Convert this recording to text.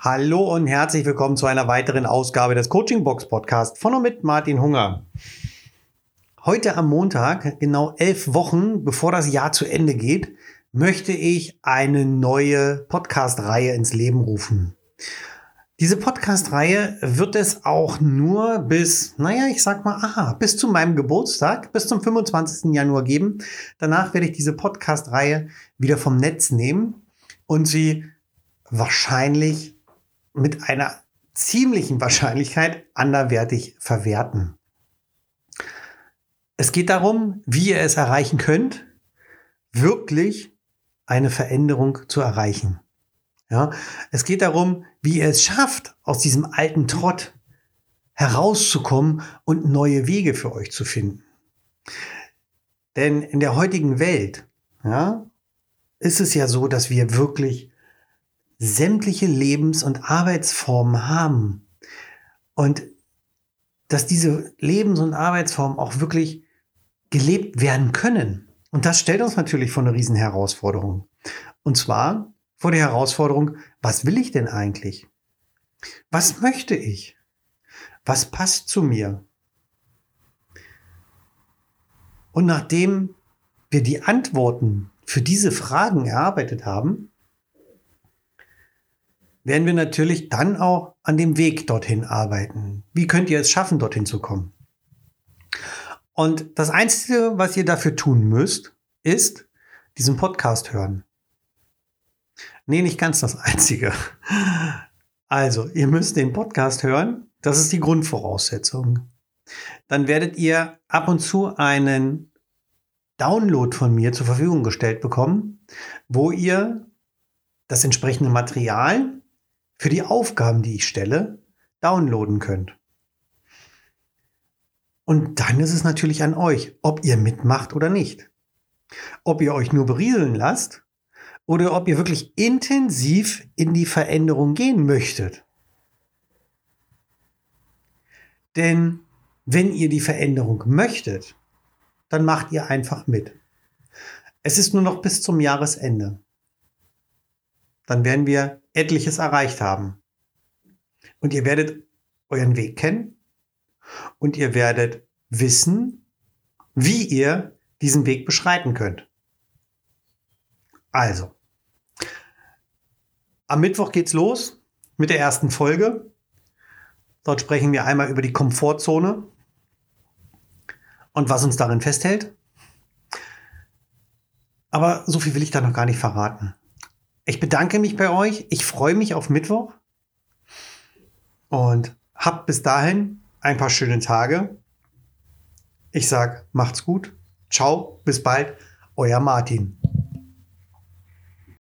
Hallo und herzlich willkommen zu einer weiteren Ausgabe des Coaching Box Podcast von und mit Martin Hunger. Heute am Montag, genau elf Wochen bevor das Jahr zu Ende geht, möchte ich eine neue Podcast-Reihe ins Leben rufen. Diese Podcast-Reihe wird es auch nur bis, naja, ich sag mal, aha, bis zu meinem Geburtstag, bis zum 25. Januar geben. Danach werde ich diese Podcast-Reihe wieder vom Netz nehmen und sie wahrscheinlich mit einer ziemlichen Wahrscheinlichkeit anderwertig verwerten. Es geht darum, wie ihr es erreichen könnt, wirklich eine Veränderung zu erreichen. Ja, es geht darum, wie ihr es schafft, aus diesem alten Trott herauszukommen und neue Wege für euch zu finden. Denn in der heutigen Welt, ja, ist es ja so, dass wir wirklich sämtliche Lebens- und Arbeitsformen haben. Und dass diese Lebens- und Arbeitsformen auch wirklich gelebt werden können. Und das stellt uns natürlich vor eine riesen Herausforderung. Und zwar vor der Herausforderung, was will ich denn eigentlich? Was möchte ich? Was passt zu mir? Und nachdem wir die Antworten für diese Fragen erarbeitet haben, werden wir natürlich dann auch an dem Weg dorthin arbeiten. Wie könnt ihr es schaffen, dorthin zu kommen? Und das Einzige, was ihr dafür tun müsst, ist diesen Podcast hören. Nee, nicht ganz das Einzige. Also, ihr müsst den Podcast hören. Das ist die Grundvoraussetzung. Dann werdet ihr ab und zu einen Download von mir zur Verfügung gestellt bekommen, wo ihr das entsprechende Material für die Aufgaben, die ich stelle, downloaden könnt. Und dann ist es natürlich an euch, ob ihr mitmacht oder nicht. Ob ihr euch nur berieseln lasst oder ob ihr wirklich intensiv in die Veränderung gehen möchtet. Denn wenn ihr die Veränderung möchtet, dann macht ihr einfach mit. Es ist nur noch bis zum Jahresende. Dann werden wir etliches erreicht haben. Und ihr werdet euren Weg kennen und ihr werdet wissen, wie ihr diesen Weg beschreiten könnt. Also, am Mittwoch geht's los mit der ersten Folge. Dort sprechen wir einmal über die Komfortzone und was uns darin festhält. Aber so viel will ich da noch gar nicht verraten. Ich bedanke mich bei euch. Ich freue mich auf Mittwoch und habt bis dahin ein paar schöne Tage. Ich sag, macht's gut. Ciao, bis bald. Euer Martin.